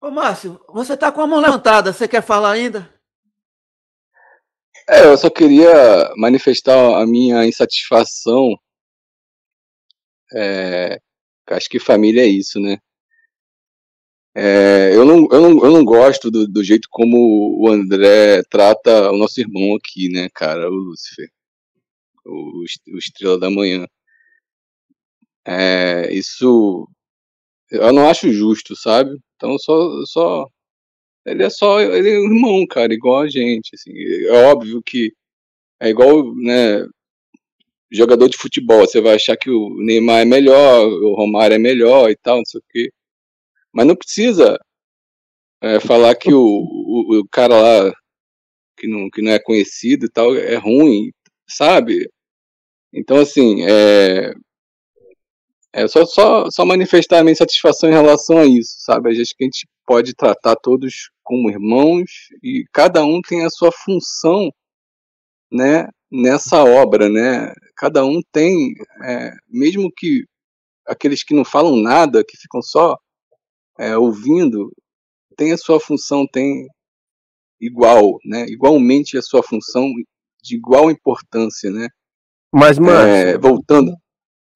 Ô, Márcio, você está com a mão levantada, você quer falar ainda? É, eu só queria manifestar a minha insatisfação. É, acho que família é isso, né? É, eu, não, eu, não, eu não gosto do, do jeito como o André trata o nosso irmão aqui, né, cara, o Lúcifer, o, o Estrela da Manhã. É, isso eu não acho justo, sabe? Então só, só ele é só ele é um irmão, cara, igual a gente, assim. É óbvio que é igual, né, jogador de futebol, você vai achar que o Neymar é melhor, o Romário é melhor e tal, não sei o quê. Mas não precisa é, falar que o, o, o, cara lá que não, que não é conhecido e tal é ruim, sabe? Então, assim, é, é só, só, só manifestar a minha satisfação em relação a isso, sabe? A gente que a gente pode tratar todos como irmãos e cada um tem a sua função, né? Nessa obra, né? Cada um tem, é, mesmo que aqueles que não falam nada, que ficam só é, ouvindo, tem a sua função, tem igual, né? Igualmente a sua função de igual importância, né? Mas, mano, é, voltando,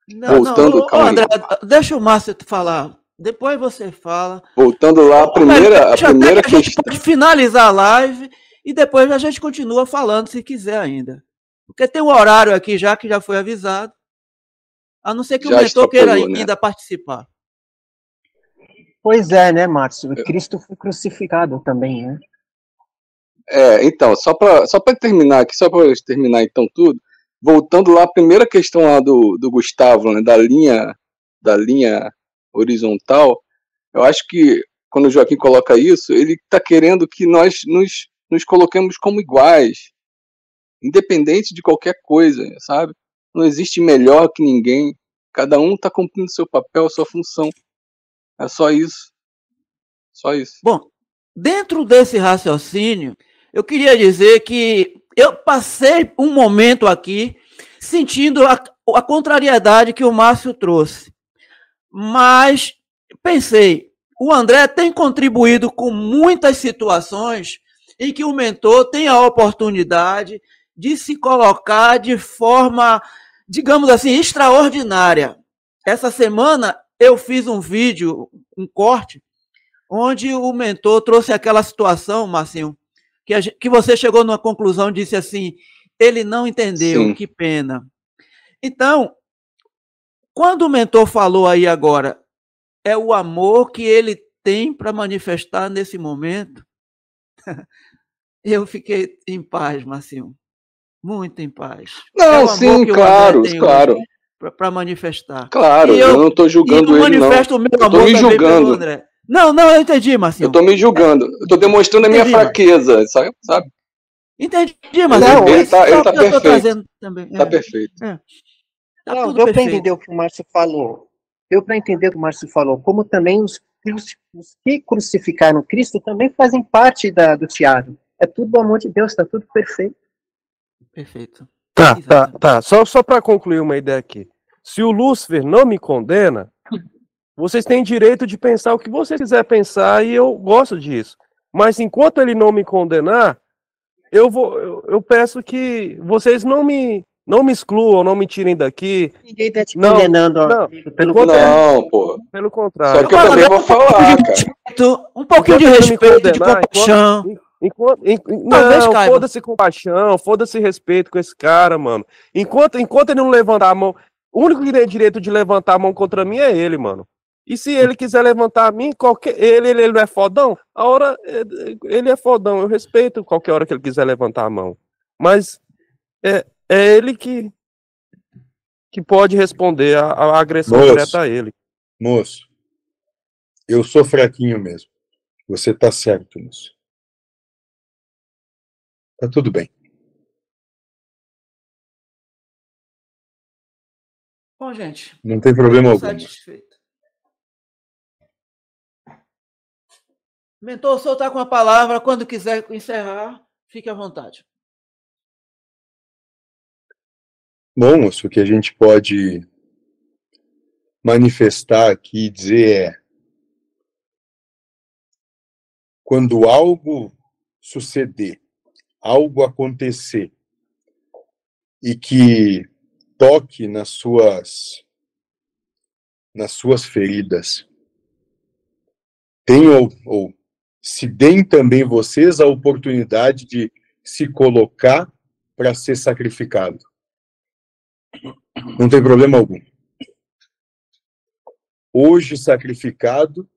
não, Voltando, não, calma André, deixa o Márcio falar. Depois você fala. Voltando lá, a primeira, a primeira que a gente pode finalizar a live e depois a gente continua falando se quiser ainda. Porque tem um horário aqui já que já foi avisado. A não ser que já o mentor queira né? ainda participar. Pois é, né, Márcio? Cristo foi crucificado também, né? É, então, só para só terminar aqui, só para terminar então tudo, voltando lá, a primeira questão lá do, do Gustavo, né, da linha da linha horizontal, eu acho que quando o Joaquim coloca isso, ele está querendo que nós nos, nos coloquemos como iguais, independente de qualquer coisa, sabe? Não existe melhor que ninguém, cada um está cumprindo seu papel, sua função. É só isso. Só isso. Bom, dentro desse raciocínio, eu queria dizer que eu passei um momento aqui sentindo a, a contrariedade que o Márcio trouxe. Mas pensei, o André tem contribuído com muitas situações em que o mentor tem a oportunidade de se colocar de forma, digamos assim, extraordinária. Essa semana eu fiz um vídeo, um corte, onde o mentor trouxe aquela situação, Marcinho, que, a, que você chegou numa conclusão e disse assim: ele não entendeu, Sim. que pena. Então, quando o mentor falou aí agora, é o amor que ele tem para manifestar nesse momento. Eu fiquei em paz, Marcinho. Muito em paz. Não, é sim, claro, claro. Para manifestar. Claro, eu, eu, não estou julgando ele, não. manifesto o meu amor me julgando. André. Não, não, eu entendi, Marcinho. Eu estou me julgando. Eu estou demonstrando a minha entendi, fraqueza, sabe? Entendi, mas não, ele está é tá perfeito. Está é. perfeito. É. Tá não, deu para entender o que o Márcio falou. Deu para entender o que o Márcio falou. Como também os, os que crucificaram Cristo também fazem parte da, do teatro. É tudo do amor de Deus, está tudo perfeito. Perfeito. Tá, tá, tá. Só, só para concluir uma ideia aqui. Se o Lúcifer não me condena, vocês têm direito de pensar o que vocês quiser pensar e eu gosto disso. Mas enquanto ele não me condenar, eu vou, eu, eu peço que vocês não me não me excluam, não me tirem daqui. Ninguém tá te não, condenando, não, pelo contrário. Não, pô. Pelo contrário. Só que eu também vou falar, cara. Um pouquinho de respeito, de compaixão. Enquanto, enquanto, não, foda-se compaixão, foda-se respeito com esse cara, mano. Enquanto, enquanto ele não levantar a mão, o único que tem direito de levantar a mão contra mim é ele, mano. E se ele quiser levantar a mim, qualquer, ele, ele, ele não é fodão? A hora, ele é fodão, eu respeito qualquer hora que ele quiser levantar a mão. Mas é, é ele que, que pode responder a, a agressão moço, direta a ele. Moço, eu sou fraquinho mesmo. Você tá certo nisso. Tá tudo bem. Bom, gente. Não tem problema algum. Satisfeito. Mentor, soltar com a palavra. Quando quiser encerrar, fique à vontade. Bom, o que a gente pode manifestar aqui e dizer é quando algo suceder, algo acontecer, e que toque nas suas nas suas feridas. Tenham ou se deem também vocês a oportunidade de se colocar para ser sacrificado. Não tem problema algum. Hoje sacrificado,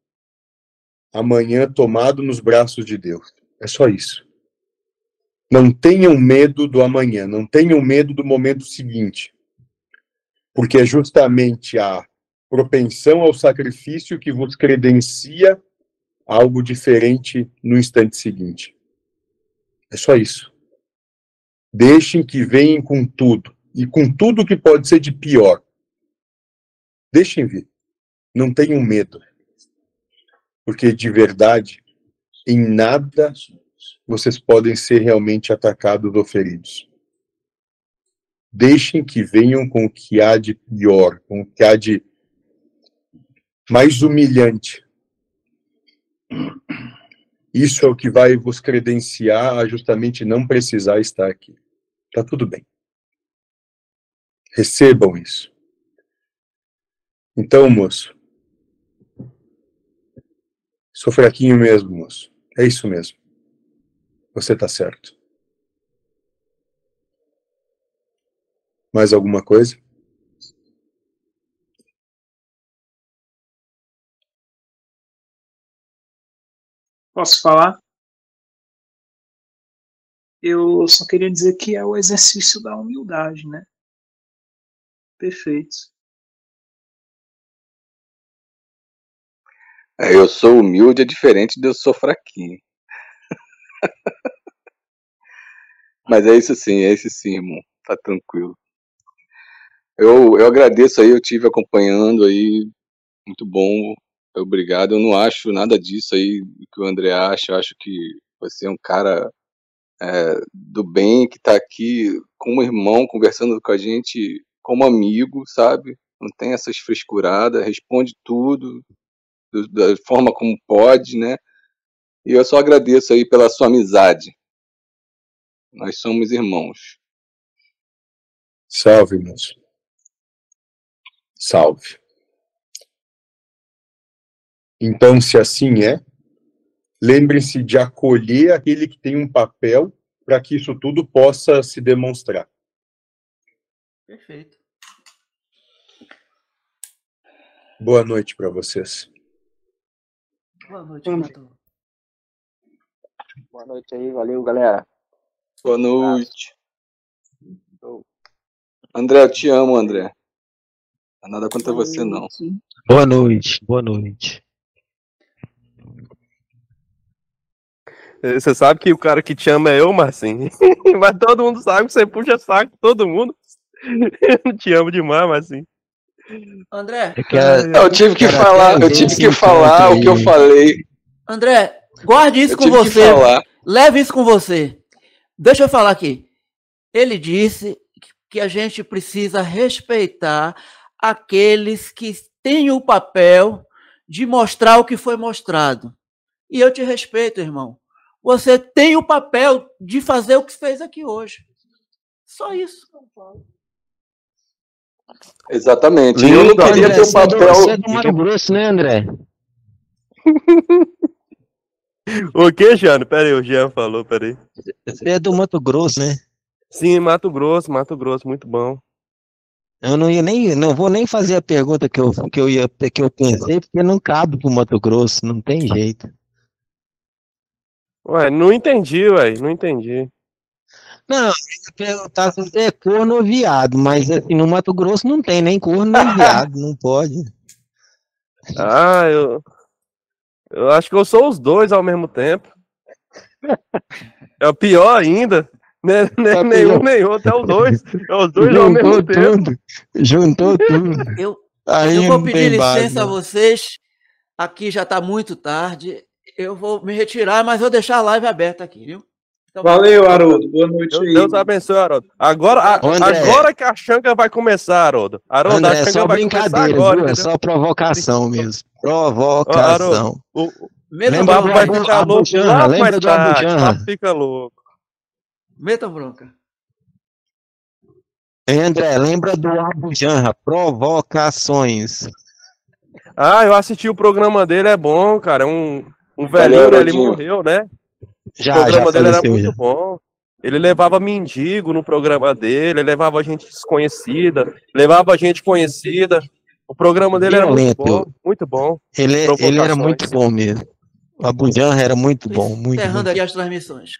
amanhã tomado nos braços de Deus. É só isso. Não tenham medo do amanhã, não tenham medo do momento seguinte. Porque é justamente a propensão ao sacrifício que vos credencia algo diferente no instante seguinte. É só isso. Deixem que venham com tudo, e com tudo que pode ser de pior. Deixem vir. Não tenham medo. Porque de verdade, em nada vocês podem ser realmente atacados ou feridos. Deixem que venham com o que há de pior, com o que há de mais humilhante. Isso é o que vai vos credenciar a justamente não precisar estar aqui. Tá tudo bem. Recebam isso. Então, moço, sou fraquinho mesmo, moço. É isso mesmo. Você está certo. Mais alguma coisa? Posso falar? Eu só queria dizer que é o exercício da humildade, né? Perfeito. É, eu sou humilde, é diferente de eu sou fraquinho. Mas é isso sim, é isso sim, irmão. Tá tranquilo. Eu, eu agradeço aí, eu tive acompanhando aí. Muito bom. Obrigado. Eu não acho nada disso aí que o André acha. Eu acho que você é um cara é, do bem que tá aqui como irmão, conversando com a gente como amigo, sabe? Não tem essas frescuradas, responde tudo da forma como pode, né? E eu só agradeço aí pela sua amizade. Nós somos irmãos. Salve, moço. Salve. Então, se assim é, lembre-se de acolher aquele que tem um papel para que isso tudo possa se demonstrar. Perfeito. Boa noite para vocês. Boa noite, noite. Boa noite aí, valeu, galera. Boa noite. André, eu te amo, André. Não nada contra você, não. Boa noite, boa noite. Você sabe que o cara que te ama é eu, Marcinho. Mas todo mundo sabe que você puxa saco, todo mundo. Eu te amo demais, Marcinho. André, eu, quero, eu tive que falar, eu tive que falar o que eu falei. André, guarde isso eu com você. Leve isso com você. Deixa eu falar aqui. Ele disse que a gente precisa respeitar aqueles que têm o papel de mostrar o que foi mostrado. E eu te respeito, irmão. Você tem o papel de fazer o que fez aqui hoje. Só isso. Exatamente. Lindo, eu não queria André, ter o papel. Você é do Mato Grosso, né, André? o que, Jano? Pera aí, o Jean falou, pera aí. Você é do Mato Grosso, né? Sim, Mato Grosso, Mato Grosso, muito bom. Eu não ia nem, não vou nem fazer a pergunta que eu, que eu ia, que eu pensei, porque não cabe pro Mato Grosso, não tem jeito. Ué, não entendi, ué, não entendi. Não, eu ia perguntar se é corno ou viado, mas assim, no Mato Grosso não tem nem corno nem viado, não pode. Ah, eu. Eu acho que eu sou os dois ao mesmo tempo. É o pior ainda. Né, né, tá nenhum, nem outro, é os dois. É os dois Juntou ao mesmo tudo. tempo. Juntou tudo. Eu, eu vou pedir licença a vocês. Aqui já está muito tarde. Eu vou me retirar, mas vou deixar a live aberta aqui, viu? Então, Valeu, Haroldo. Boa noite aí. Deus abençoe, Haroldo. Agora, a, agora que a Xanga vai começar, Haroldo. Haroldo, André, a Xanga só vai brincadeira, agora, viu? É só provocação mesmo. Provocação. Haroldo, o, Meta lembra vai ficar louco lá lembra do Abujanra. Fica louco. Meta bronca. André, lembra do Abujanra, provocações. Ah, eu assisti o programa dele, é bom, cara. É um, um velhinho, ele morreu, né? Já, o programa já dele era muito já. bom. Ele levava mendigo no programa dele, levava gente desconhecida, levava gente conhecida. O programa dele Violento. era muito bom, muito bom. Ele, ele era muito bom mesmo. O Abujan era muito bom, muito Encerrando aqui as transmissões.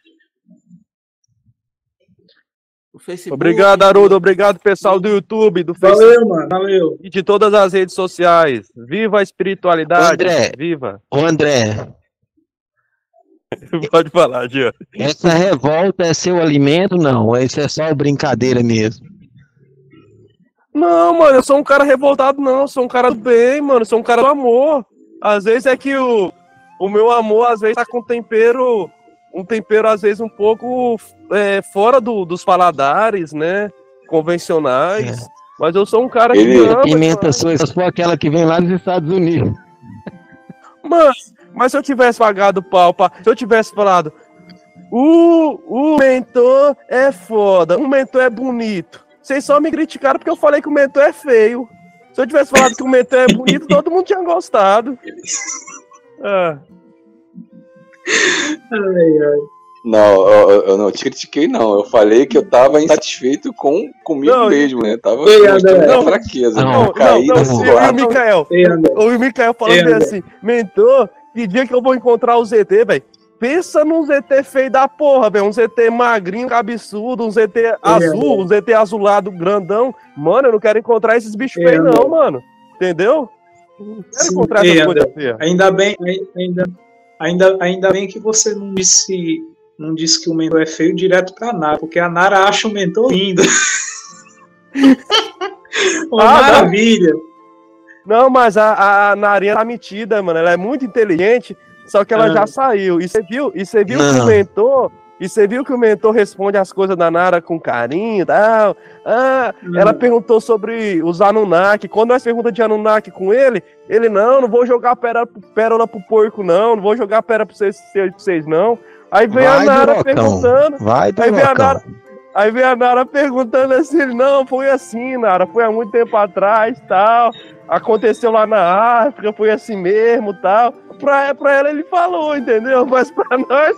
Obrigado, Arudo. Obrigado, pessoal do YouTube, do Facebook. Valeu, mano. Valeu. E de todas as redes sociais. Viva a espiritualidade. André, Viva. Ô, André. Pode falar, Gia. Essa revolta é seu alimento? Não. Isso é só brincadeira mesmo. Não, mano, eu sou um cara revoltado, não. Eu sou um cara do bem, mano. Eu sou um cara do amor. Às vezes é que o, o meu amor, às vezes, tá com tempero. Um tempero, às vezes, um pouco é, fora do, dos paladares, né? Convencionais. É. Mas eu sou um cara que. Ele, ama, pimenta sua, só aquela que vem lá dos Estados Unidos. Mano, mas se eu tivesse pagado pau, pra, se eu tivesse falado, o, o mentor é foda, o mentor é bonito. Vocês só me criticaram porque eu falei que o mentor é feio. Se eu tivesse falado que o mentor é bonito, todo mundo tinha gostado. Ah. Ai, ai. Não, eu, eu, não te critiquei, não. Eu falei que eu tava insatisfeito com comigo não, mesmo, né? Tava ei, mostrando não, fraqueza. Não, não, não, não, não, o Mikael, o Mikael falando assim, mentor, que dia que eu vou encontrar o ZT, velho? Pensa num ZT feio da porra, velho. Um ZT magrinho, absurdo, um ZT é, azul, um ZT azulado grandão. Mano, eu não quero encontrar esses bichos é, feios, não, mano. Entendeu? Não quero Sim, encontrar essa coisa feia. Ainda bem, ainda, ainda, ainda bem que você não disse, não disse que o mentor é feio direto pra Nara, porque a Nara acha o mentor lindo. Uma ah, maravilha. Não. Não, mas a, a Narinha tá metida, mano. Ela é muito inteligente, só que ela ah. já saiu. E você viu, e você viu que o mentor. E você viu que o mentor responde as coisas da Nara com carinho e tal. Ah, ela perguntou sobre os Anunnaki. Quando nós pergunta de Anunnaki com ele, ele, não, não vou jogar pérola, pérola pro porco, não. Não vou jogar pérola pra vocês, pra vocês não. Aí vem Vai, a Nara perguntando. Vai, aí vem a Nara, Aí vem a Nara perguntando assim, não, foi assim, Nara, foi há muito tempo atrás, tal aconteceu lá na África, foi assim mesmo tal. Pra, pra ela ele falou, entendeu? Mas pra nós.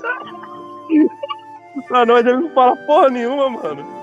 pra nós ele não fala porra nenhuma, mano.